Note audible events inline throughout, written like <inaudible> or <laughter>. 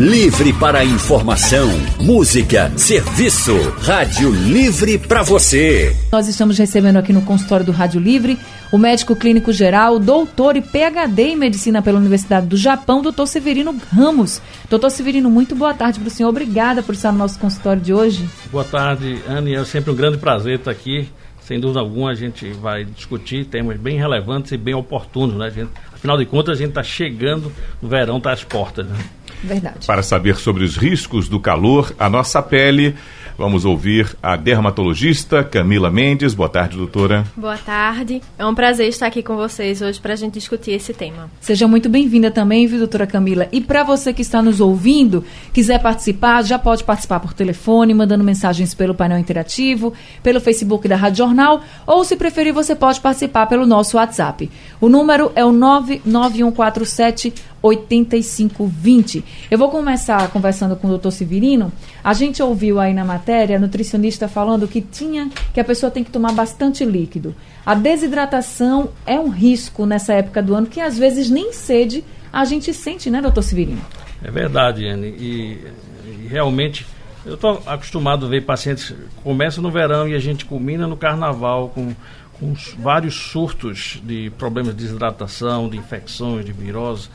Livre para informação, música, serviço. Rádio Livre para você. Nós estamos recebendo aqui no consultório do Rádio Livre o médico clínico geral, doutor e PhD em medicina pela Universidade do Japão, doutor Severino Ramos. Doutor Severino, muito boa tarde para o senhor. Obrigada por estar no nosso consultório de hoje. Boa tarde, Anne. É sempre um grande prazer estar aqui. Sem dúvida alguma, a gente vai discutir temas bem relevantes e bem oportunos, né? Gente, afinal de contas, a gente está chegando, o verão está às portas, né? Verdade. Para saber sobre os riscos do calor, a nossa pele Vamos ouvir a dermatologista Camila Mendes. Boa tarde, doutora. Boa tarde. É um prazer estar aqui com vocês hoje para a gente discutir esse tema. Seja muito bem-vinda também, viu, doutora Camila? E para você que está nos ouvindo, quiser participar, já pode participar por telefone, mandando mensagens pelo painel interativo, pelo Facebook da Rádio Jornal, ou se preferir, você pode participar pelo nosso WhatsApp. O número é o 99147 8520. Eu vou começar conversando com o doutor Severino. A gente ouviu aí na matéria, a nutricionista falando que tinha que a pessoa tem que tomar bastante líquido. A desidratação é um risco nessa época do ano que às vezes nem sede a gente sente, né, doutor Severino? É verdade, Anne. E, e realmente eu estou acostumado a ver pacientes começa no verão e a gente culmina no carnaval com com vários surtos de problemas de desidratação, de infecções, de virose.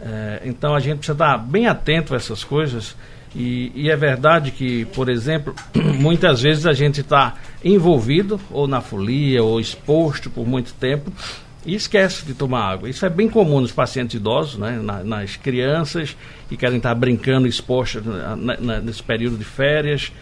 É, então a gente precisa estar bem atento a essas coisas. E, e é verdade que, por exemplo, <clears throat> muitas vezes a gente está envolvido ou na folia ou exposto por muito tempo e esquece de tomar água. Isso é bem comum nos pacientes idosos, né? Na, nas crianças que querem estar brincando expostas nesse período de férias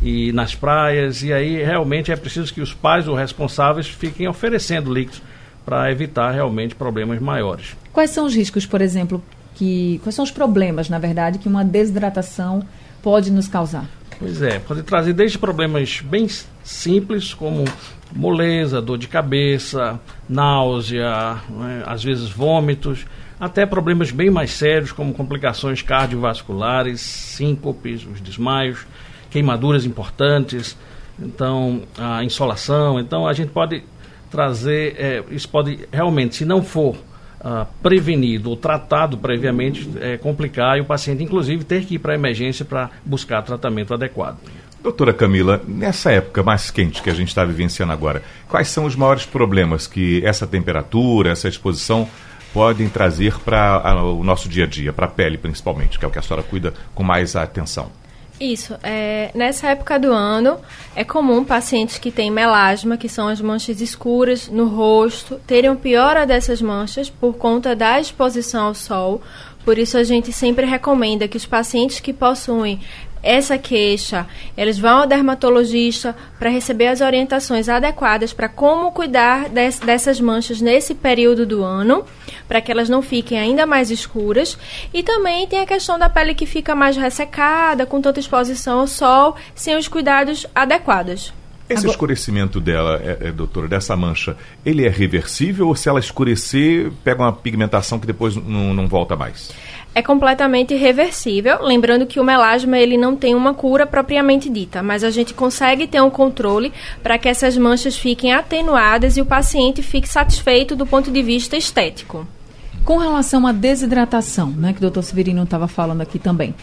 e nas praias. E aí realmente é preciso que os pais ou responsáveis fiquem oferecendo líquidos para evitar realmente problemas maiores. Quais são os riscos, por exemplo, que quais são os problemas, na verdade, que uma desidratação pode nos causar? Pois é, pode trazer desde problemas bem simples, como moleza, dor de cabeça, náusea, né, às vezes vômitos, até problemas bem mais sérios, como complicações cardiovasculares, síncopes, os desmaios, queimaduras importantes, então a insolação. Então a gente pode trazer, é, isso pode realmente, se não for uh, prevenido ou tratado previamente, é, complicar e o paciente, inclusive, ter que ir para a emergência para buscar tratamento adequado. Doutora Camila, nessa época mais quente que a gente está vivenciando agora, quais são os maiores problemas que essa temperatura, essa exposição podem trazer para o nosso dia a dia, para a pele principalmente, que é o que a senhora cuida com mais atenção? Isso. É, nessa época do ano, é comum pacientes que têm melasma, que são as manchas escuras no rosto, terem piora dessas manchas por conta da exposição ao sol. Por isso, a gente sempre recomenda que os pacientes que possuem essa queixa, eles vão ao dermatologista para receber as orientações adequadas para como cuidar des, dessas manchas nesse período do ano, para que elas não fiquem ainda mais escuras. E também tem a questão da pele que fica mais ressecada, com tanta exposição ao sol, sem os cuidados adequados. Esse escurecimento dela, é, é, doutora, dessa mancha, ele é reversível ou se ela escurecer, pega uma pigmentação que depois não, não volta mais? É completamente reversível, lembrando que o melasma ele não tem uma cura propriamente dita, mas a gente consegue ter um controle para que essas manchas fiquem atenuadas e o paciente fique satisfeito do ponto de vista estético. Com relação à desidratação, né, que o doutor Severino estava falando aqui também,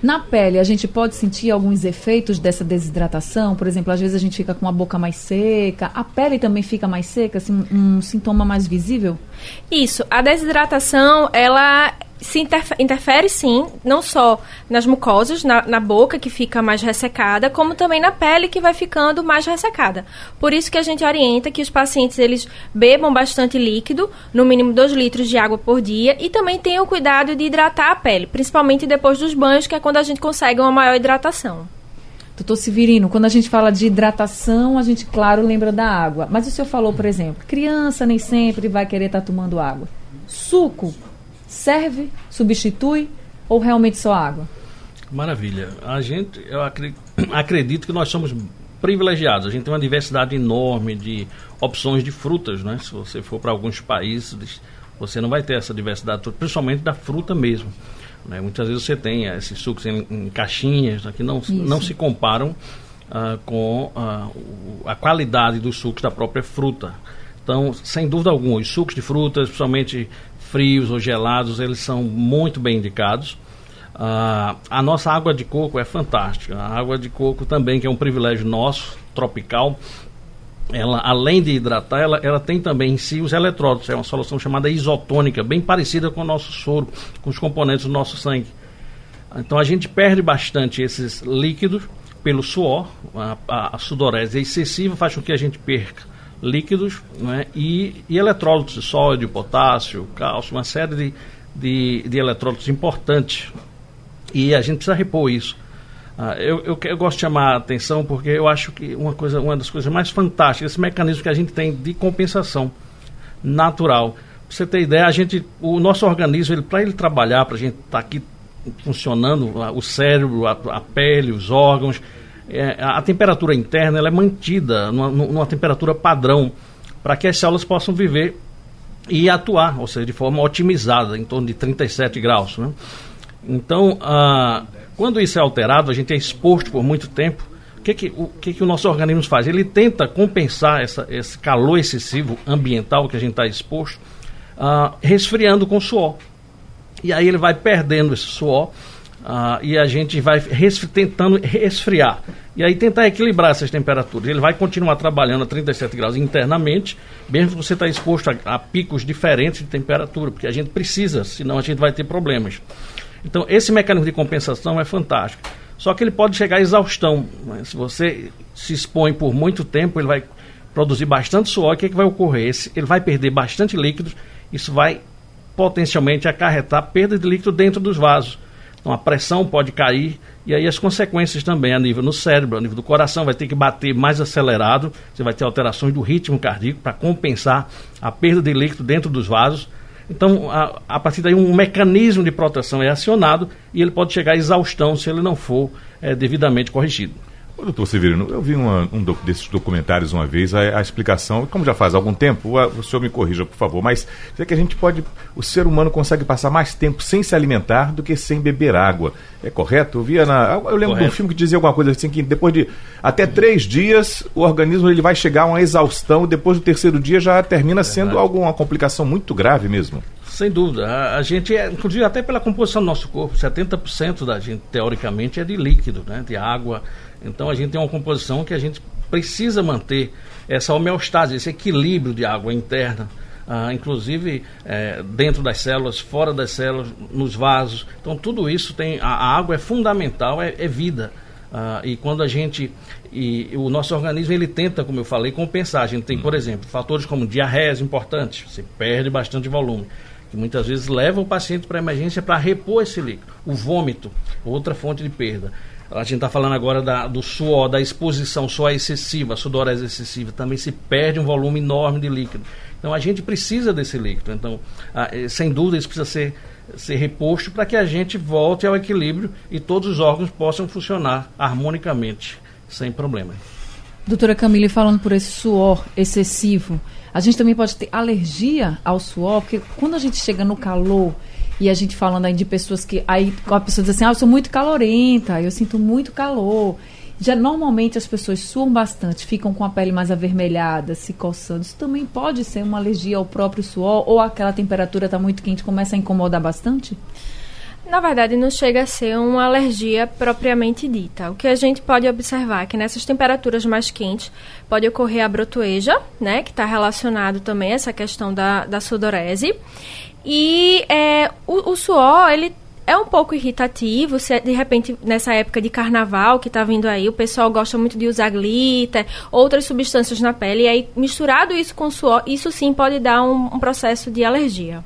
na pele, a gente pode sentir alguns efeitos dessa desidratação? Por exemplo, às vezes a gente fica com a boca mais seca, a pele também fica mais seca, assim, um sintoma mais visível? Isso. A desidratação, ela se interfere, interfere, sim, não só nas mucosas, na, na, boca que fica mais ressecada, como também na pele que vai ficando mais ressecada. Por isso que a gente orienta que os pacientes eles bebam bastante líquido, no mínimo 2 litros de água por dia, e também tenham cuidado de hidratar a pele, principalmente depois dos banhos, que é quando a gente consegue uma maior hidratação. Doutor Severino, quando a gente fala de hidratação, a gente, claro, lembra da água. Mas o senhor falou, por exemplo, criança nem sempre vai querer estar tá tomando água. Suco serve, substitui ou realmente só água? Maravilha. A gente, eu <clears throat> acredito que nós somos privilegiados. A gente tem uma diversidade enorme de opções de frutas, né? Se você for para alguns países, você não vai ter essa diversidade, principalmente da fruta mesmo. Né? Muitas vezes você tem esses sucos em, em caixinhas né? que não, não se comparam uh, com uh, a qualidade dos sucos da própria fruta. Então, sem dúvida alguma, os sucos de frutas, principalmente frios ou gelados, eles são muito bem indicados. Uh, a nossa água de coco é fantástica. A água de coco também, que é um privilégio nosso, tropical, ela, além de hidratar, ela, ela tem também em si os eletrólitos. É uma solução chamada isotônica, bem parecida com o nosso soro, com os componentes do nosso sangue. Então a gente perde bastante esses líquidos pelo suor. A, a, a sudorese excessiva faz com que a gente perca líquidos né, e, e eletrólitos, sódio, potássio, cálcio, uma série de, de, de eletrólitos importantes. E a gente precisa repor isso. Ah, eu, eu, eu, gosto de chamar a atenção porque eu acho que uma, coisa, uma das coisas mais fantásticas, esse mecanismo que a gente tem de compensação natural. Pra você ter ideia, a gente, o nosso organismo, para ele trabalhar, para a gente estar tá aqui funcionando, o cérebro, a, a pele, os órgãos, é, a, temperatura interna ela é mantida numa, numa temperatura padrão para que as células possam viver e atuar, ou seja, de forma otimizada, em torno de 37 graus. Né? Então, ah, quando isso é alterado, a gente é exposto por muito tempo. O que, que, o, que, que o nosso organismo faz? Ele tenta compensar essa, esse calor excessivo ambiental que a gente está exposto, ah, resfriando com suor. E aí ele vai perdendo esse suor ah, e a gente vai tentando resfriar. E aí tentar equilibrar essas temperaturas. Ele vai continuar trabalhando a 37 graus internamente, mesmo que você está exposto a, a picos diferentes de temperatura, porque a gente precisa, senão a gente vai ter problemas. Então, esse mecanismo de compensação é fantástico. Só que ele pode chegar à exaustão. Né? Se você se expõe por muito tempo, ele vai produzir bastante suor. O que, é que vai ocorrer? Esse, ele vai perder bastante líquidos. Isso vai potencialmente acarretar perda de líquido dentro dos vasos. Então a pressão pode cair e aí as consequências também a nível no cérebro, a nível do coração, vai ter que bater mais acelerado, você vai ter alterações do ritmo cardíaco para compensar a perda de líquido dentro dos vasos. Então, a, a, partir daí, um mecanismo de proteção é acionado e ele pode chegar à exaustão se ele não for é, devidamente corrigido. Ô, doutor Severino, eu vi uma, um desses documentários uma vez, a, a, explicação, como já faz algum tempo, o, o senhor me corrija, por favor, mas é que a gente pode, o ser humano consegue passar mais tempo sem se alimentar do que sem beber água. É correto? Eu via na. Eu lembro correto. de um filme que dizia alguma coisa assim, que depois de até três dias, o organismo ele vai chegar a uma exaustão, e depois do terceiro dia já termina sendo alguma complicação muito grave mesmo. Sem dúvida. A, a, gente, é, inclusive até pela composição do nosso corpo, 70% da gente, teoricamente, é de líquido, né? de água. Então a gente tem uma composição que a gente precisa manter essa homeostase, esse equilíbrio de água interna. Ah, inclusive é, dentro das células, fora das células, nos vasos. Então tudo isso tem. A, a água é fundamental, é, é vida. Ah, e quando a gente. E o nosso organismo ele tenta, como eu falei, compensar. A gente tem, por exemplo, fatores como diarreias importantes, você perde bastante volume que muitas vezes levam o paciente para a emergência para repor esse líquido. O vômito, outra fonte de perda. A gente está falando agora da, do suor, da exposição, suor excessiva, sudorese excessiva, também se perde um volume enorme de líquido. Então a gente precisa desse líquido. Então, a, eh, sem dúvida, isso precisa ser, ser reposto para que a gente volte ao equilíbrio e todos os órgãos possam funcionar harmonicamente, sem problema. Doutora Camille, falando por esse suor excessivo, a gente também pode ter alergia ao suor, porque quando a gente chega no calor e a gente falando aí de pessoas que. Aí a pessoa diz assim, ah, eu sou muito calorenta, eu sinto muito calor. Já normalmente as pessoas suam bastante, ficam com a pele mais avermelhada, se coçando. Isso também pode ser uma alergia ao próprio suor ou aquela temperatura está muito quente começa a incomodar bastante? Na verdade, não chega a ser uma alergia propriamente dita. O que a gente pode observar é que nessas temperaturas mais quentes pode ocorrer a brotoeja, né, que está relacionado também a essa questão da, da sudorese. E é, o, o suor, ele é um pouco irritativo, se de repente nessa época de carnaval que está vindo aí, o pessoal gosta muito de usar glitter, outras substâncias na pele, e aí misturado isso com suor, isso sim pode dar um, um processo de alergia.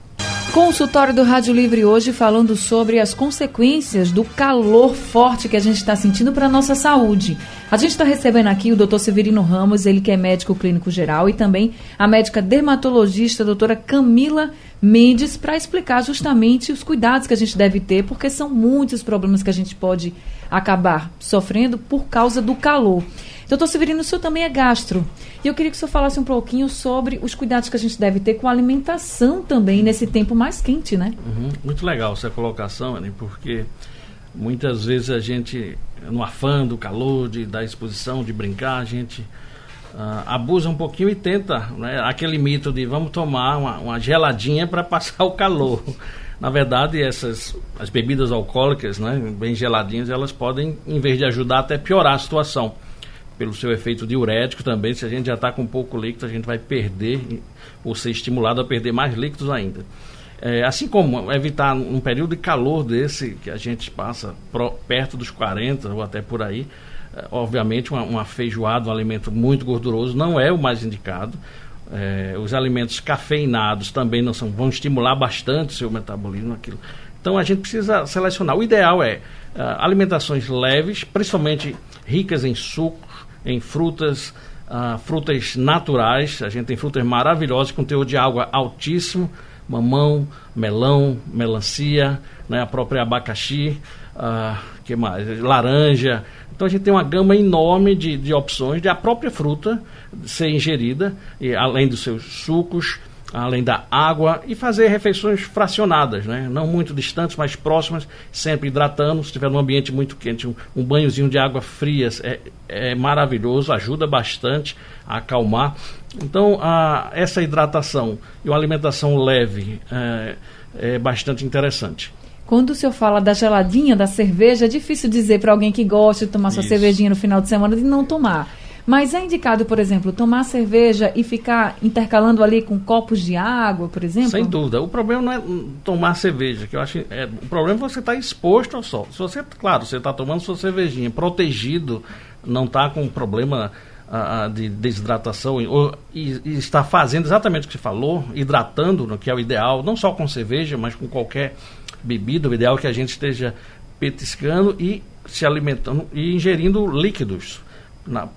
Consultório do Rádio Livre hoje falando sobre as consequências do calor forte que a gente está sentindo para a nossa saúde. A gente está recebendo aqui o Dr. Severino Ramos, ele que é médico clínico geral, e também a médica dermatologista, a doutora Camila Mendes, para explicar justamente os cuidados que a gente deve ter, porque são muitos problemas que a gente pode acabar sofrendo por causa do calor. Doutor Severino, o senhor também é gastro. E eu queria que o senhor falasse um pouquinho sobre os cuidados que a gente deve ter com a alimentação também nesse tempo mais quente, né? Uhum. Muito legal essa colocação, Anny, porque muitas vezes a gente, no afã do calor, de, da exposição, de brincar, a gente uh, abusa um pouquinho e tenta, né, aquele mito de vamos tomar uma, uma geladinha para <laughs> passar o calor. Na verdade, essas as bebidas alcoólicas, né, bem geladinhas, elas podem, em vez de ajudar, até piorar a situação. Pelo seu efeito diurético também, se a gente já está com pouco líquido, a gente vai perder, ou ser estimulado a perder mais líquidos ainda. É, assim como evitar um período de calor desse que a gente passa pro, perto dos 40 ou até por aí, obviamente uma, uma, feijoada, um alimento muito gorduroso, não é o mais indicado. É, os alimentos cafeinados também não são, vão estimular bastante o seu metabolismo. Aquilo. Então a gente precisa selecionar. O ideal é uh, alimentações leves, principalmente ricas em sucos, em frutas, uh, frutas naturais. A gente tem frutas maravilhosas com teor de água altíssimo mamão, melão, melancia, né, a própria abacaxi, uh, que mais? laranja. Então a gente tem uma gama enorme de, de opções de a própria fruta ser ingerida, e, além dos seus sucos, além da água, e fazer refeições fracionadas, né? não muito distantes, mas próximas, sempre hidratando. Se estiver num ambiente muito quente, um, um banhozinho de água fria é, é maravilhoso, ajuda bastante a acalmar. Então, a, essa hidratação e uma alimentação leve é, é bastante interessante. Quando o senhor fala da geladinha, da cerveja, é difícil dizer para alguém que gosta de tomar sua Isso. cervejinha no final de semana de não tomar. Mas é indicado, por exemplo, tomar cerveja e ficar intercalando ali com copos de água, por exemplo? Sem dúvida. O problema não é tomar cerveja, que eu acho. É, o problema é você estar tá exposto ao sol. Se você, claro, você está tomando sua cervejinha protegido, não está com problema uh, de desidratação ou, e, e, está fazendo exatamente o que você falou, hidratando, que é o ideal, não só com cerveja, mas com qualquer bebida. O ideal é que a gente esteja petiscando e se alimentando e ingerindo líquidos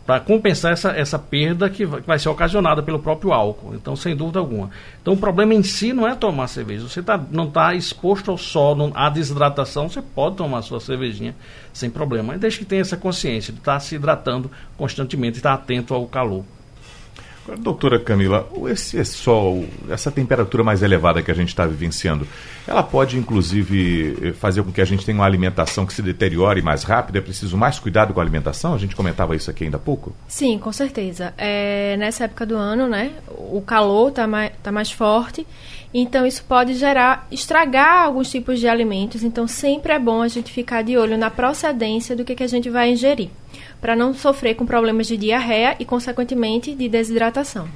para compensar essa, essa perda que vai, que vai, ser ocasionada pelo próprio álcool. Então, sem dúvida alguma. Então, o problema em si não é tomar cerveja. Você tá, não está exposto ao sol, não, à desidratação, você pode tomar sua cervejinha sem problema. Desde que tenha essa consciência de estar tá se hidratando constantemente, estar tá atento ao calor. Agora, doutora Camila, esse sol, essa temperatura mais elevada que a gente está vivenciando, ela pode inclusive fazer com que a gente tenha uma alimentação que se deteriore mais rápido? É preciso mais cuidado com a alimentação? A gente comentava isso aqui ainda há pouco? Sim, com certeza. É, nessa época do ano, né, o calor está mais, tá mais forte, então isso pode gerar, estragar alguns tipos de alimentos. Então sempre é bom a gente ficar de olho na procedência do que, que a gente vai ingerir para não sofrer com problemas de diarreia e, consequentemente, de desidratação.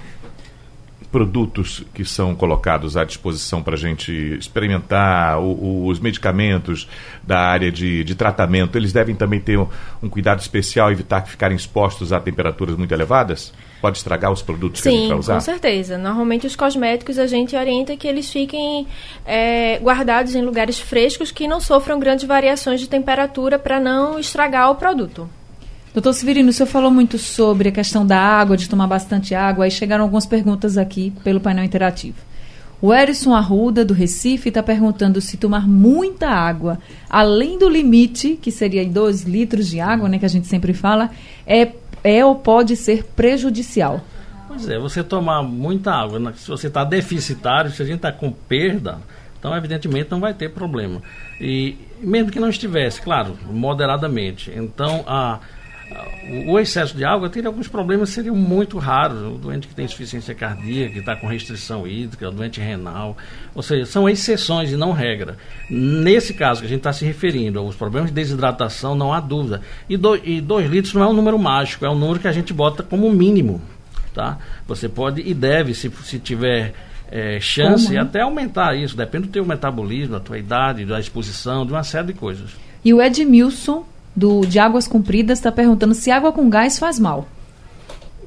Produtos que são colocados à disposição para a gente experimentar, o, o, os medicamentos da área de, de, tratamento, eles devem também ter um, um cuidado especial, evitar que ficarem expostos a temperaturas muito elevadas? Pode estragar os produtos Sim, que a gente vai usar? com certeza. Normalmente os cosméticos a gente orienta que eles fiquem é, guardados em lugares frescos que não sofram grandes variações de temperatura para não estragar o produto. Doutor Severino, o senhor falou muito sobre a questão da água, de tomar bastante água, aí chegaram algumas perguntas aqui pelo painel interativo. O Erison Arruda, do Recife, está perguntando se tomar muita água, além do limite, que seria 2 litros de água, né, que a gente sempre fala, é, é ou pode ser prejudicial. Pois é, você tomar muita água, né, se você está deficitário, se a gente está com perda, então evidentemente não vai ter problema. E mesmo que não estivesse, claro, moderadamente. Então a o excesso de água teria alguns problemas, seriam muito raros. O doente que tem insuficiência cardíaca, que está com restrição hídrica, o doente renal. Ou seja, são exceções e não regra. Nesse caso que a gente está se referindo, os problemas de desidratação, não há dúvida. E 2 litros não é um número mágico, é um número que a gente bota como mínimo. Tá? Você pode e deve, se, se tiver é, chance, Como, até aumentar isso. Depende do teu metabolismo, da tua idade, da exposição, de uma série de coisas. E o Edmilson do de Águas Compridas está perguntando se água com gás faz mal.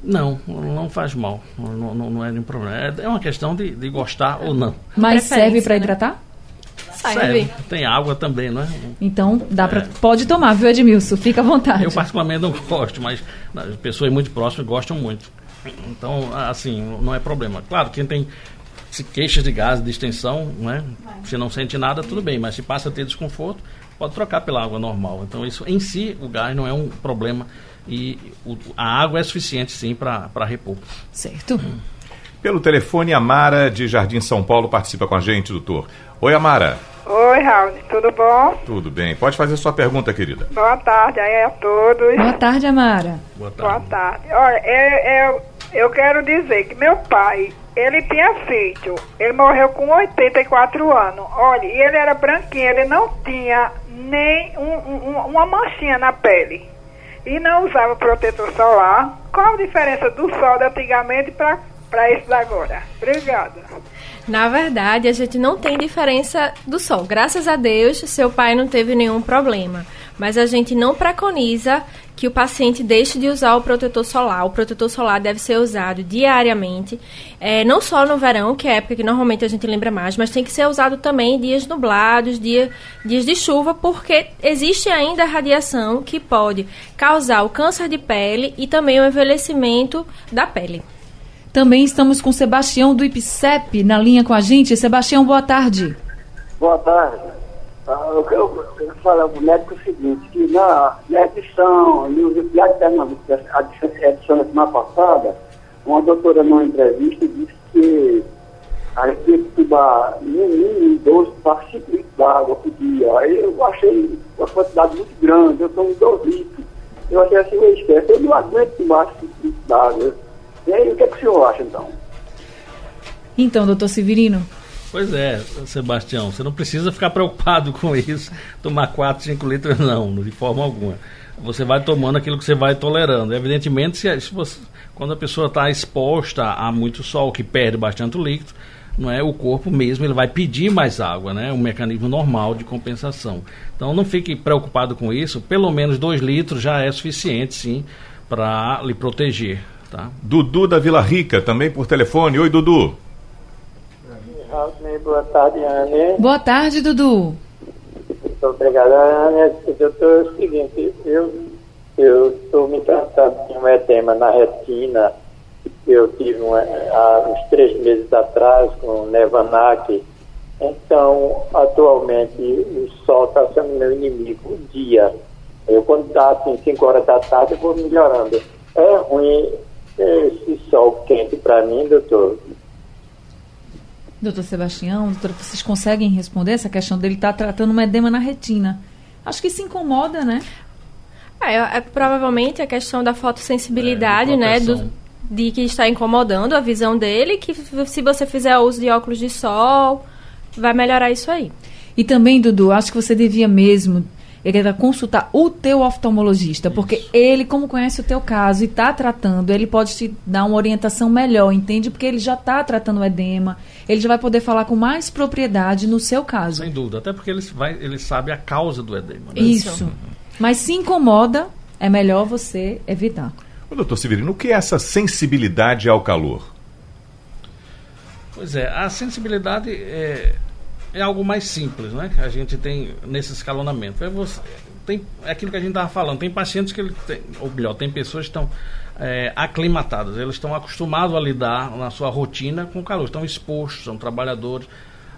Não, não faz mal. Não, não, não é nenhum problema. É, é uma questão de, de gostar ou não. Mas serve para né? hidratar? Serve. Tem água também, não é? Então, dá pra, é. pode tomar, viu, Edmilson? Fica à vontade. Eu particularmente não gosto, mas as pessoas muito próximas gostam muito. Então, assim, não é problema. Claro, quem tem se queixas de gás de extensão, né? Se não sente nada, tudo bem, mas se passa a ter desconforto, pode trocar pela água normal. Então, isso em si, o gás não é um problema e o, a água é suficiente sim para repor. Certo. Hum. Pelo telefone, a Mara de Jardim São Paulo participa com a gente, doutor. Oi, Amara. Oi, Raul, tudo bom? Tudo bem. Pode fazer sua pergunta, querida. Boa tarde aí a todos. Boa tarde, Amara. Boa Boa tarde. tarde. Olha, eu, eu, eu quero dizer que meu pai, ele tinha sítio. Ele morreu com 84 anos. Olha, e ele era branquinho, ele não tinha nem um- um- uma manchinha na pele. E não usava protetor solar. Qual a diferença do sol de antigamente para esse da agora? Obrigada. Na verdade, a gente não tem diferença do sol. Graças a Deus, seu pai não teve nenhum problema. Mas a gente não preconiza que o paciente deixe de usar o protetor solar. O protetor solar deve ser usado diariamente, eh, não só no verão, que é a época que normalmente a gente lembra mais, mas tem que ser usado também em dias nublados, dia, dias de chuva, porque existe ainda a radiação que pode causar o câncer de pele e também o envelhecimento da pele. Também estamos com Sebastião do IPSEP na linha com a gente. Sebastião, boa tarde. Boa tarde. Ah, eu quero falar para o médico o seguinte, que na, na edição, no de Pernambuco, a edição da semana passada, uma doutora numa entrevista disse que a gente tinha que 12 para 5 litros d'água por dia. Aí eu achei uma quantidade muito grande, eu tomo 2 litros. Eu achei assim, eu esquece, eu não aguento tomar 5 litros d'água. E aí, o que, é que o senhor acha então? Então, doutor Severino. Pois é, Sebastião, você não precisa ficar preocupado com isso, tomar 4, 5 litros, não, de forma alguma. Você vai tomando aquilo que você vai tolerando. Evidentemente, se, se você, quando a pessoa está exposta a muito sol, que perde bastante líquido, não é o corpo mesmo ele vai pedir mais água, né? Um mecanismo normal de compensação. Então não fique preocupado com isso. Pelo menos 2 litros já é suficiente, sim, para lhe proteger, tá? Dudu da Vila Rica, também por telefone. Oi, Dudu. Boa tarde, Anne. Boa tarde, Dudu. Muito obrigado, Anne. Doutor, é o seguinte, eu estou me tratando de um edema na retina. Eu tive um, há uns três meses atrás com Nevanac. Então, atualmente, o sol está sendo meu inimigo o dia. Eu, quando está assim, 5 horas da tarde, eu vou melhorando. É ruim esse sol quente para mim, doutor? Doutor Sebastião, doutora, vocês conseguem responder essa questão dele estar tratando uma edema na retina? Acho que se incomoda, né? É, é provavelmente a questão da fotossensibilidade, É, né? Do, de que está incomodando a visão dele, que se você fizer uso de óculos de sol, vai melhorar isso aí. E também, Dudu, acho que você devia mesmo ele consultar o teu oftalmologista, porque ele, como conhece o teu caso e está tratando, ele pode te dar uma orientação melhor, entende? Porque ele já está tratando o edema, ele já vai poder falar com mais propriedade no seu caso. Sem dúvida, até porque ele, vai, ele sabe a causa do edema. Né? Isso. Mas se incomoda, é melhor você evitar. Ô, doutor Severino, o que é essa sensibilidade ao calor? Pois é, a sensibilidade é, é algo mais simples, né? Que a gente tem nesse escalonamento. É, você, tem, é aquilo que a gente estava falando. Tem pacientes que ele tem, ou melhor, tem pessoas que estão é, aclimatadas, eles estão acostumados a lidar na sua rotina com calor, estão expostos, são trabalhadores.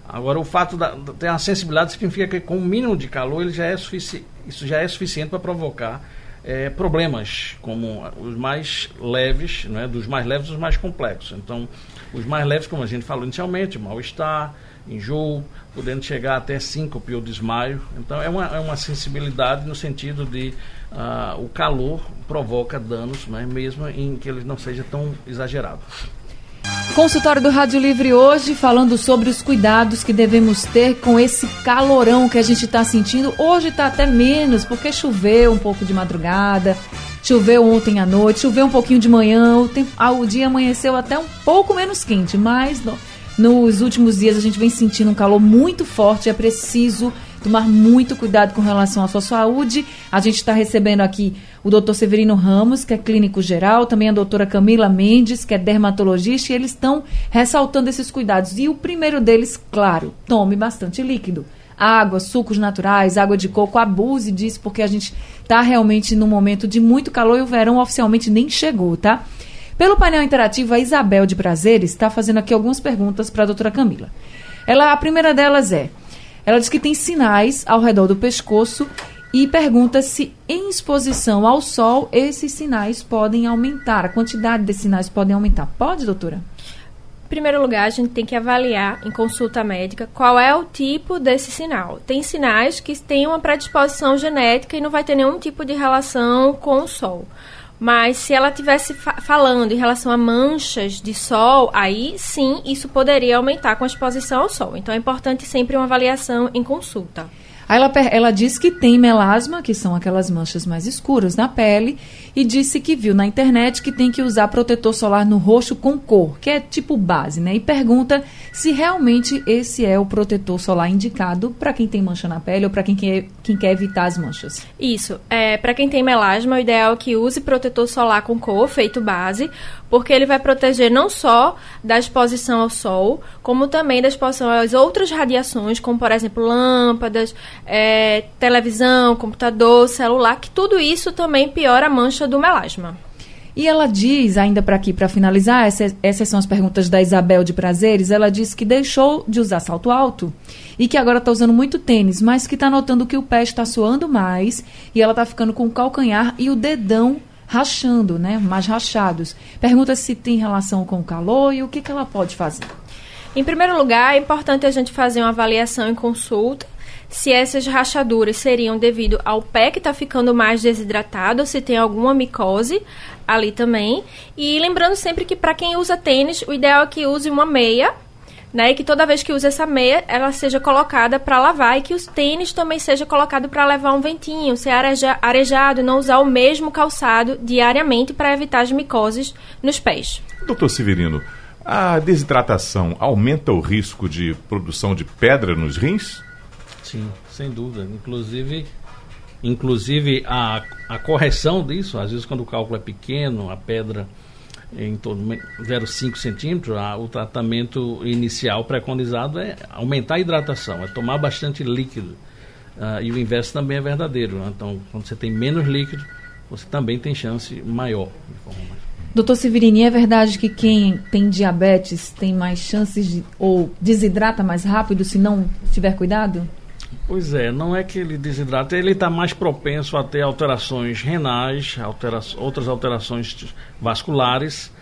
Agora, o fato de ter uma sensibilidade significa que com o mínimo de calor ele já é sufici isso já é suficiente para provocar é, problemas, como os mais leves, né, dos mais leves aos mais complexos. Então, os mais leves, como a gente falou inicialmente, mal-estar, enjoo, podendo chegar até síncope ou desmaio. Então, é uma, é uma sensibilidade no sentido de ah, o calor provoca danos, né, mesmo em que ele não seja tão exagerado. Consultório do Rádio Livre hoje falando sobre os cuidados que devemos ter com esse calorão que a gente está sentindo. Hoje está até menos, porque choveu um pouco de madrugada, choveu ontem à noite, choveu um pouquinho de manhã, o, tempo, ah, o dia amanheceu até um pouco menos quente, mas no, nos últimos dias a gente vem sentindo um calor muito forte, é preciso tomar muito cuidado com relação à sua saúde. A gente está recebendo aqui o doutor Severino Ramos, que é clínico geral, também a doutora Camila Mendes, que é dermatologista, e eles estão ressaltando esses cuidados. E o primeiro deles, claro, tome bastante líquido. Água, sucos naturais, água de coco, abuse disso, porque a gente está realmente num momento de muito calor e o verão oficialmente nem chegou, tá? Pelo painel interativo, a Isabel de Prazeres está fazendo aqui algumas perguntas para a doutora Camila. Ela, a primeira delas é: ela diz que tem sinais ao redor do pescoço e pergunta se em exposição ao sol esses sinais podem aumentar, a quantidade desses sinais podem aumentar. Pode, doutora? Em primeiro lugar, a gente tem que avaliar em consulta médica qual é o tipo desse sinal. Tem sinais que têm uma predisposição genética e não vai ter nenhum tipo de relação com o sol. Mas se ela tivesse fa falando em relação a manchas de sol, aí sim isso poderia aumentar com a exposição ao sol. Então é importante sempre uma avaliação em consulta. Aí ela, ela diz que tem melasma, que são aquelas manchas mais escuras na pele, e disse que viu na internet que tem que usar protetor solar no rosto com cor, que é tipo base, né? E pergunta se realmente esse é o protetor solar indicado para quem tem mancha na pele ou para quem quer, quem quer evitar as manchas. Isso. É, para quem tem melasma, o ideal é que use protetor solar com cor, feito base, porque ele vai proteger não só da exposição ao sol, como também da exposição às outras radiações, como por exemplo lâmpadas, é, televisão, computador, celular, que tudo isso também piora a mancha do melasma. E ela diz, ainda para aqui, para finalizar, essa, essas são as perguntas da Isabel de Prazeres, ela diz que deixou de usar salto alto e que agora está usando muito tênis, mas que está notando que o pé está suando mais e ela está ficando com o calcanhar e o dedão rachando, né? Mais rachados. Pergunta se tem relação com o calor e o que, que ela pode fazer. Em primeiro lugar, é importante a gente fazer uma avaliação em consulta se essas rachaduras seriam devido ao pé que está ficando mais desidratado, se tem alguma micose ali também. E lembrando sempre que para quem usa tênis, o ideal é que use uma meia né? E que toda vez que usa essa meia, ela seja colocada para lavar e que os tênis também seja colocado para levar um ventinho, ser areja, arejado, não usar o mesmo calçado diariamente para evitar as micoses nos pés. Doutor Severino, a desidratação aumenta o risco de produção de pedra nos rins? Sim, sem dúvida. Inclusive, inclusive a, a correção disso, às vezes quando o cálculo é pequeno, a pedra em torno de 0,5 centímetros, o tratamento inicial preconizado é aumentar a hidratação, é tomar bastante líquido. Uh, e o inverso também é verdadeiro. Né? Então, quando você tem menos líquido, você também tem chance maior. Doutor Severini, é verdade que quem tem diabetes tem mais chances de, ou desidrata mais rápido se não tiver cuidado? Pois é, não é que ele desidrata, ele está mais propenso a ter alterações renais, altera outras alterações vasculares.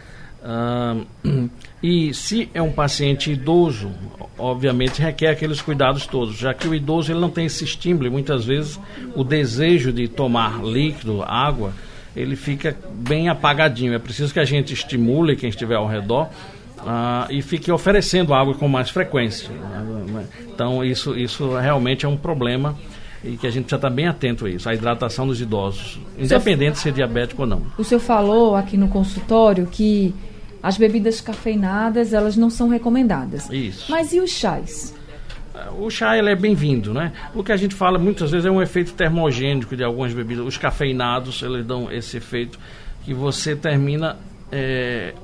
Uh, e se é um paciente idoso, obviamente requer aqueles cuidados todos, já que o idoso ele não tem esse estímulo, muitas vezes o desejo de tomar líquido, água, ele fica bem apagadinho. É preciso que a gente estimule quem estiver ao redor ah, e fique oferecendo água com mais frequência. Né? Então, isso, isso realmente é um problema e que a gente precisa estar bem atento a isso, a hidratação dos idosos, independente se é diabético ou não. O senhor falou aqui no consultório que as bebidas cafeinadas, elas não são recomendadas. Isso. Mas e os chás? O chá ele é bem-vindo, né? O que a gente fala muitas vezes é um efeito termogênico de algumas bebidas. Os cafeinados, eles dão esse efeito que você termina é,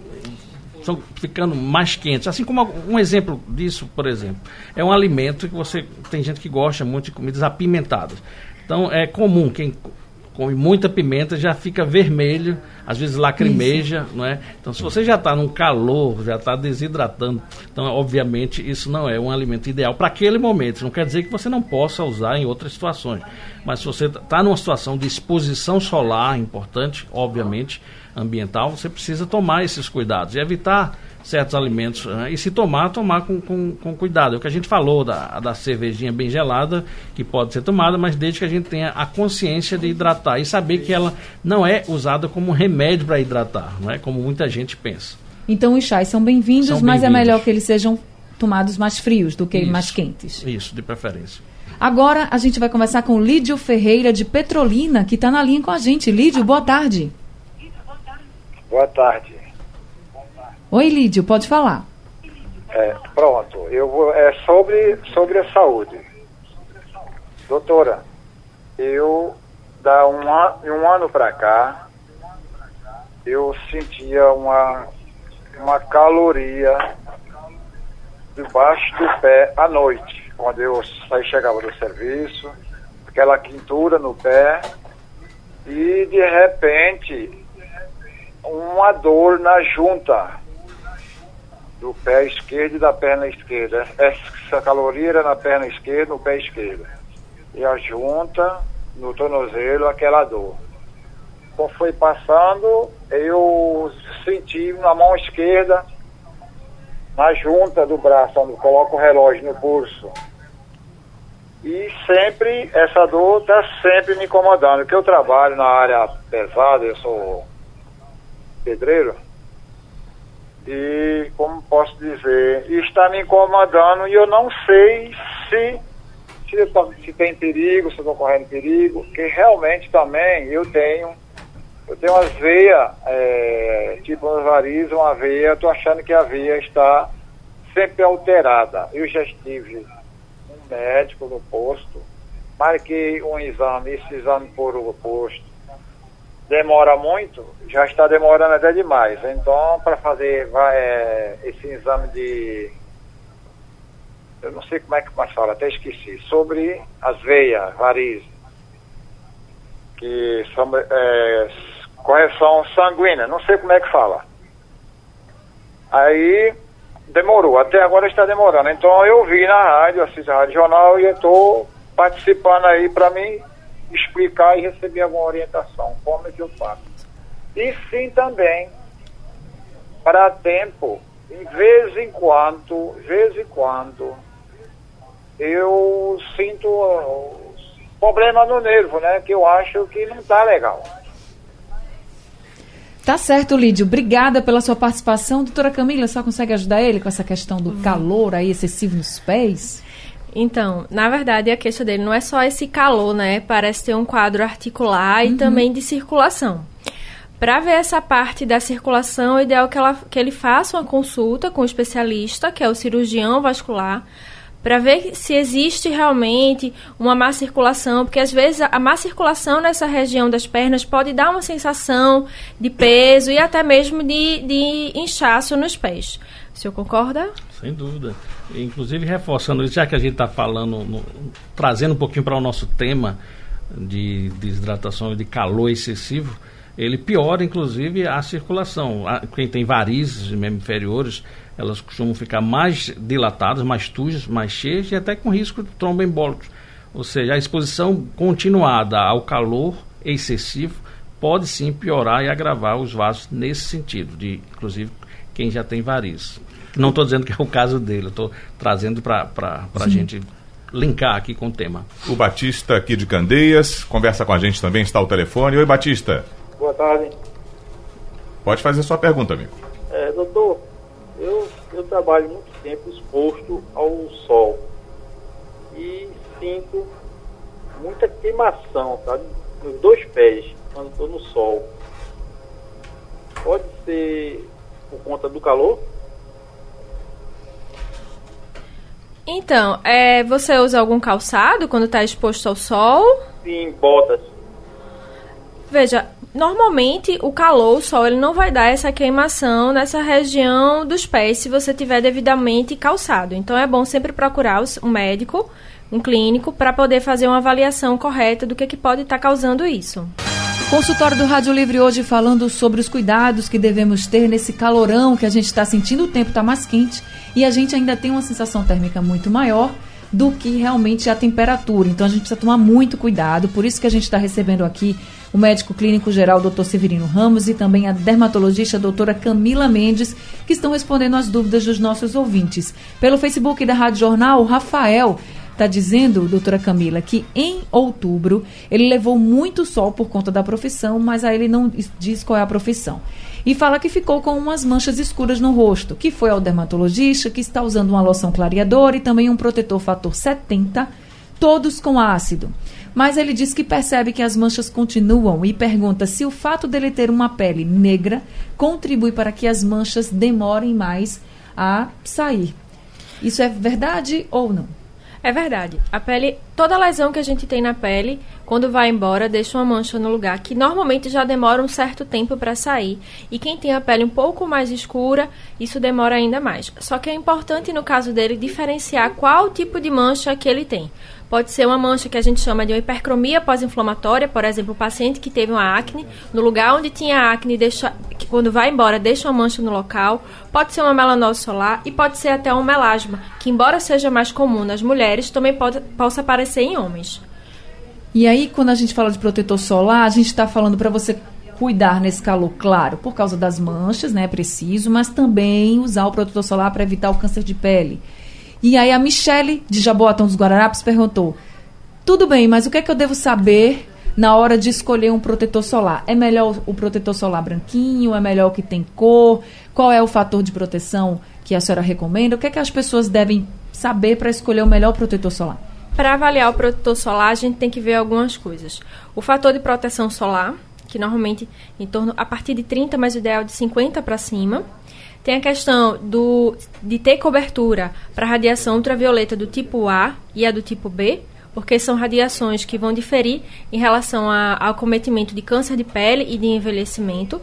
estão ficando mais quentes. Assim como um exemplo disso, por exemplo, é um alimento que você tem gente que gosta muito de comidas apimentadas. Então é comum quem come muita pimenta já fica vermelho, às vezes lacrimeja, isso. não é? Então se você já está num calor, já está desidratando, então obviamente isso não é um alimento ideal para aquele momento. Não quer dizer que você não possa usar em outras situações, mas se você está numa situação de exposição solar importante, obviamente ambiental, você precisa tomar esses cuidados e evitar certos alimentos. Né? E se tomar, tomar com, com, com, cuidado. É o que a gente falou da, da cervejinha bem gelada, que pode ser tomada, mas desde que a gente tenha a consciência de hidratar e saber que ela não é usada como remédio para hidratar, não é como muita gente pensa. Então os chás são bem-vindos, bem mas é melhor que eles sejam tomados mais frios do que isso, mais quentes. Isso, de preferência. Agora a gente vai conversar com Lídio Ferreira de Petrolina, que está na linha com a gente. Lídio, boa tarde. Boa tarde. Oi, Lídio, pode falar. É, pronto, eu vou, é sobre, sobre a saúde. Doutora, eu, da um, an, um ano para cá, eu sentia uma, uma caloria debaixo do pé à noite, quando eu saí, chegava do serviço, aquela quintura no pé, e de repente uma dor na junta do pé esquerdo e da perna esquerda. Essa caloria era na perna esquerda, no pé esquerdo. E a junta, no tornozelo, aquela dor. Quando foi passando, eu senti na mão esquerda na junta do braço, onde coloca o relógio no pulso. E sempre, essa dor está sempre me incomodando. Porque eu trabalho na área pesada, eu sou pedreiro. E, como posso dizer, está me incomodando e eu não sei se, se, se tem perigo, se estou correndo perigo, porque realmente também eu tenho, eu tenho umas veias, é, tipo umas varizes, uma veia, estou achando que a veia está sempre alterada. Eu já estive um médico no posto, marquei um exame, esse exame por o posto demora muito, já está demorando até demais. Então, para fazer vai, é, esse exame de. Eu não sei como é que mais fala, até esqueci. Sobre as veias, varizes, que são é, correção sanguínea, não sei como é que fala. Aí demorou, até agora está demorando. Então eu vi na rádio, assisto a Rádio Jornal e estou participando aí para mim explicar e receber alguma orientação, como é que eu faço. E sim também, para tempo, em vez em quando, vez em quando, eu sinto uh, problema no nervo, né? Que eu acho que não está legal. Tá certo, Lídio. Obrigada pela sua participação. Doutora Camila, só consegue ajudar ele com essa questão do calor aí excessivo nos pés? Então, na verdade, a queixa dele não é só esse calor, né? Parece ter um quadro articular e também de circulação. Para ver essa parte da circulação, o ideal é que, ela, que ele faça uma consulta com o especialista, que é o cirurgião vascular, para ver se existe realmente uma má circulação, porque às vezes a má circulação nessa região das pernas pode dar uma sensação de peso e até mesmo de, de inchaço nos pés. O senhor concorda? Sem dúvida. Inclusive, reforçando isso, já que a gente está falando, no- trazendo um pouquinho para o nosso tema de desidratação e de calor excessivo, ele piora, inclusive, a circulação. A- Quem tem varizes mesmo inferiores, elas costumam ficar mais dilatadas, mais tujas, mais cheias e até com risco de tromboembólicos. Ou seja, a exposição continuada ao calor excessivo pode sim piorar e agravar os vasos nesse sentido, de inclusive quem já tem varizes. Não estou dizendo que é o caso dele, estou trazendo para a gente linkar aqui com o tema. O Batista aqui de Candeias conversa com a gente também, está ao telefone. Oi, Batista. Boa tarde. Pode fazer sua pergunta, amigo. É, doutor, eu, eu trabalho muito tempo exposto ao sol e sinto muita queimação, sabe? Nos dois pés, estou no sol. Pode ser por conta do calor? Então, é, você usa algum calçado quando está exposto ao sol? Sim, botas. Veja, normalmente o calor, o sol, ele não vai dar essa queimação nessa região dos pés se você tiver devidamente calçado. Então é bom sempre procurar um médico, um clínico, para poder fazer uma avaliação correta do que, que pode estar causando isso. Consultório do Rádio Livre hoje falando sobre os cuidados que devemos ter nesse calorão que a gente está sentindo, o tempo está mais quente e a gente ainda tem uma sensação térmica muito maior do que realmente a temperatura. Então a gente precisa tomar muito cuidado, por isso que a gente está recebendo aqui o médico clínico geral Dr. Severino Ramos e também a dermatologista doutora Camila Mendes, que estão respondendo as dúvidas dos nossos ouvintes. Pelo Facebook da Rádio Jornal, o Rafael está dizendo, doutora Camila, que em outubro ele levou muito sol por conta da profissão, mas aí ele não diz qual é a profissão. E fala que ficou com umas manchas escuras no rosto, que foi ao dermatologista, que está usando uma loção clareadora e também um protetor fator 70, todos com ácido. Mas ele diz que percebe que as manchas continuam e pergunta se o fato dele ter uma pele negra contribui para que as manchas demorem mais a sair. Isso é verdade ou não? É verdade. A pele, toda lesão que a gente tem na pele, quando vai embora, deixa uma mancha no lugar que normalmente já demora um certo tempo para sair. E quem tem a pele um pouco mais escura, isso demora ainda mais. Só que é importante no caso dele diferenciar qual tipo de mancha que ele tem. Pode ser uma mancha que a gente chama de uma hipercromia pós-inflamatória, por exemplo, o paciente que teve uma acne, no lugar onde tinha acne, deixa, que quando vai embora, deixa uma mancha no local. Pode ser uma melanose solar e pode ser até um melasma, que embora seja mais comum nas mulheres, também pode, possa aparecer em homens. E aí, quando a gente fala de protetor solar, a gente está falando para você cuidar nesse calor, claro, por causa das manchas, né? É preciso, mas também usar o protetor solar para evitar o câncer de pele. E aí a Michele, de Jaboatão dos Guararapes, perguntou: tudo bem, mas o que é que eu devo saber na hora de escolher um protetor solar? É melhor o protetor solar branquinho? É melhor o que tem cor? Qual é o fator de proteção que a senhora recomenda? O que é que as pessoas devem saber para escolher o melhor protetor solar? Para avaliar o protetor solar, a gente tem que ver algumas coisas. O fator de proteção solar, que normalmente em torno a partir de 30, mas o ideal de 50 para cima. Tem a questão do, de ter cobertura para radiação ultravioleta do tipo A e a do tipo B, porque são radiações que vão diferir em relação a, ao cometimento de câncer de pele e de envelhecimento.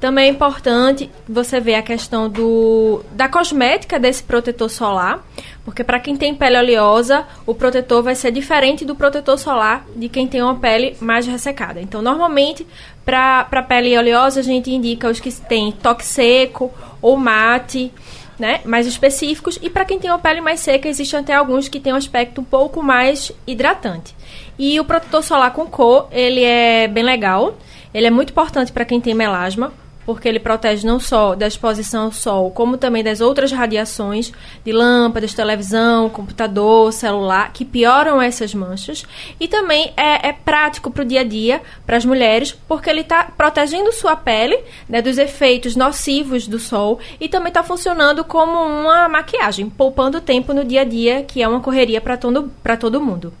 Também é importante você ver a questão do, da cosmética desse protetor solar, porque para quem tem pele oleosa, o protetor vai ser diferente do protetor solar de quem tem uma pele mais ressecada. Então, normalmente, para pele oleosa, a gente indica os que têm toque seco ou mate, né, mais específicos. E para quem tem uma pele mais seca, existem até alguns que têm um aspecto um pouco mais hidratante. E o protetor solar com cor, ele é bem legal. Ele é muito importante para quem tem melasma, porque ele protege não só da exposição ao sol, como também das outras radiações de lâmpadas, televisão, computador, celular, que pioram essas manchas. E também é, é prático para o dia a dia, para as mulheres, porque ele está protegendo sua pele né, dos efeitos nocivos do sol e também está funcionando como uma maquiagem, poupando tempo no dia a dia, que é uma correria para todo, todo mundo.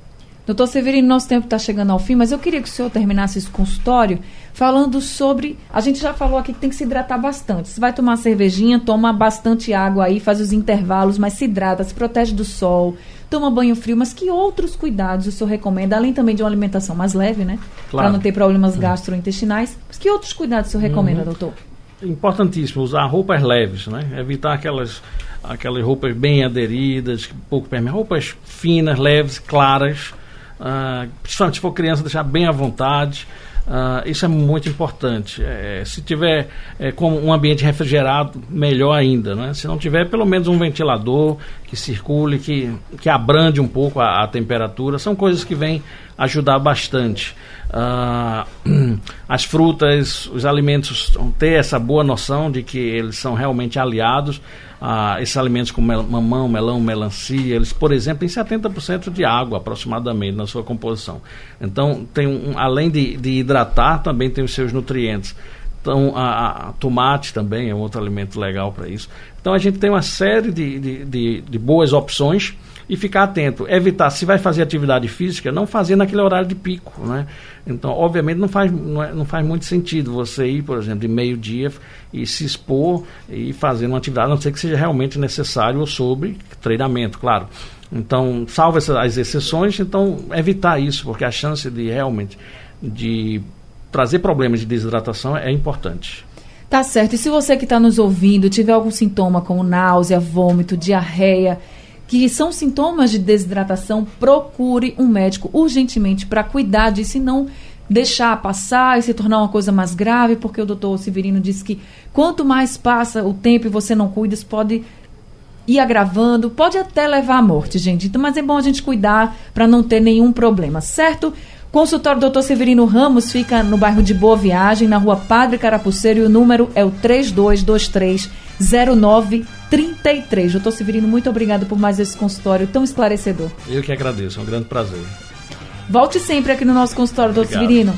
Doutor Severino, nosso tempo está chegando ao fim, mas eu queria que o senhor terminasse esse consultório falando sobre. A gente já falou aqui que tem que se hidratar bastante. Se vai tomar cervejinha, toma bastante água aí, faz os intervalos, mas se hidrata, se protege do sol, toma banho frio. Mas que outros cuidados o senhor recomenda, além também de uma alimentação mais leve, né? Claro. Para não ter problemas gastrointestinais. Mas que outros cuidados o senhor recomenda, uhum. doutor? Importantíssimo, usar roupas leves, né? Evitar aquelas aquelas roupas bem aderidas, pouco permeáveis, roupas finas, leves, claras Uh, principalmente se for criança, deixar bem à vontade. Uh, isso é muito importante. É, se tiver é, um ambiente refrigerado, melhor ainda. Né? Se não tiver, pelo menos um ventilador que circule, que, que abrande um pouco a, a temperatura, são coisas que vêm ajudar bastante. Uh, <clears throat> as frutas, os alimentos ter essa boa noção de que eles são realmente aliados ah, esses alimentos como mel mamão, melão, melancia, eles, por exemplo, têm 70% de água aproximadamente na sua composição. Então, tem um, além de, de hidratar, também tem os seus nutrientes. Então, a, a, tomate também é um outro alimento legal para isso. Então, a gente tem uma série de, de, de, de boas opções e ficar atento. Evitar, se vai fazer atividade física, não fazer naquele horário de pico. Né? Então, obviamente, não faz, não, é, não faz muito sentido você ir, por exemplo, de meio-dia e se expor e fazer uma atividade, a não ser que seja realmente necessário ou sobre treinamento, claro. Então, salvo essas, as exceções, então evitar isso, porque a chance de realmente de trazer problemas de desidratação é importante. Tá certo. E se você que está nos ouvindo tiver algum sintoma como náusea, vômito, diarreia, que são sintomas de desidratação, procure um médico urgentemente para cuidar disso e não deixar passar e se tornar uma coisa mais grave, porque o doutor Severino disse que quanto mais passa o tempo e você não cuida, isso pode ir agravando, pode até levar à morte, gente. Então, mas é bom a gente cuidar para não ter nenhum problema, certo? Consultório Dr. Severino Ramos fica no bairro de Boa Viagem, na rua Padre Carapuceiro, e o número é o 3223 0933. Doutor Severino, muito obrigado por mais esse consultório tão esclarecedor. Eu que agradeço, é um grande prazer. Volte sempre aqui no nosso consultório, doutor Severino.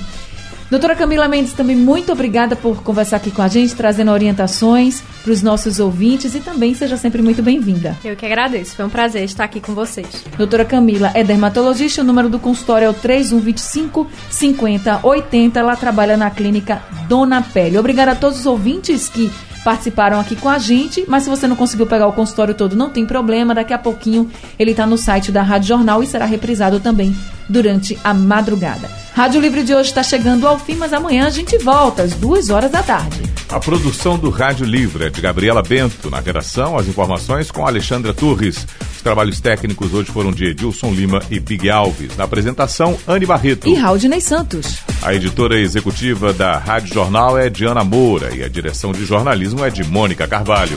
Doutora Camila Mendes, também muito obrigada por conversar aqui com a gente, trazendo orientações para os nossos ouvintes e também seja sempre muito bem-vinda. Eu que agradeço, foi um prazer estar aqui com vocês. Doutora Camila é dermatologista, o número do consultório é o 3125 5080. Ela trabalha na clínica Dona Pele. Obrigada a todos os ouvintes que participaram aqui com a gente, mas se você não conseguiu pegar o consultório todo, não tem problema, daqui a pouquinho ele está no site da Rádio Jornal e será reprisado também durante a madrugada. Rádio Livre de hoje está chegando ao fim, mas amanhã a gente volta às duas horas da tarde. A produção do Rádio Livre é de Gabriela Bento, na redação, as informações com Alexandra Torres. Os trabalhos técnicos hoje foram de Edilson Lima e Big Alves. Na apresentação, Anne Barreto. E Raudinei Santos. A editora executiva da Rádio Jornal é Diana Moura e a direção de jornalismo é de Mônica Carvalho.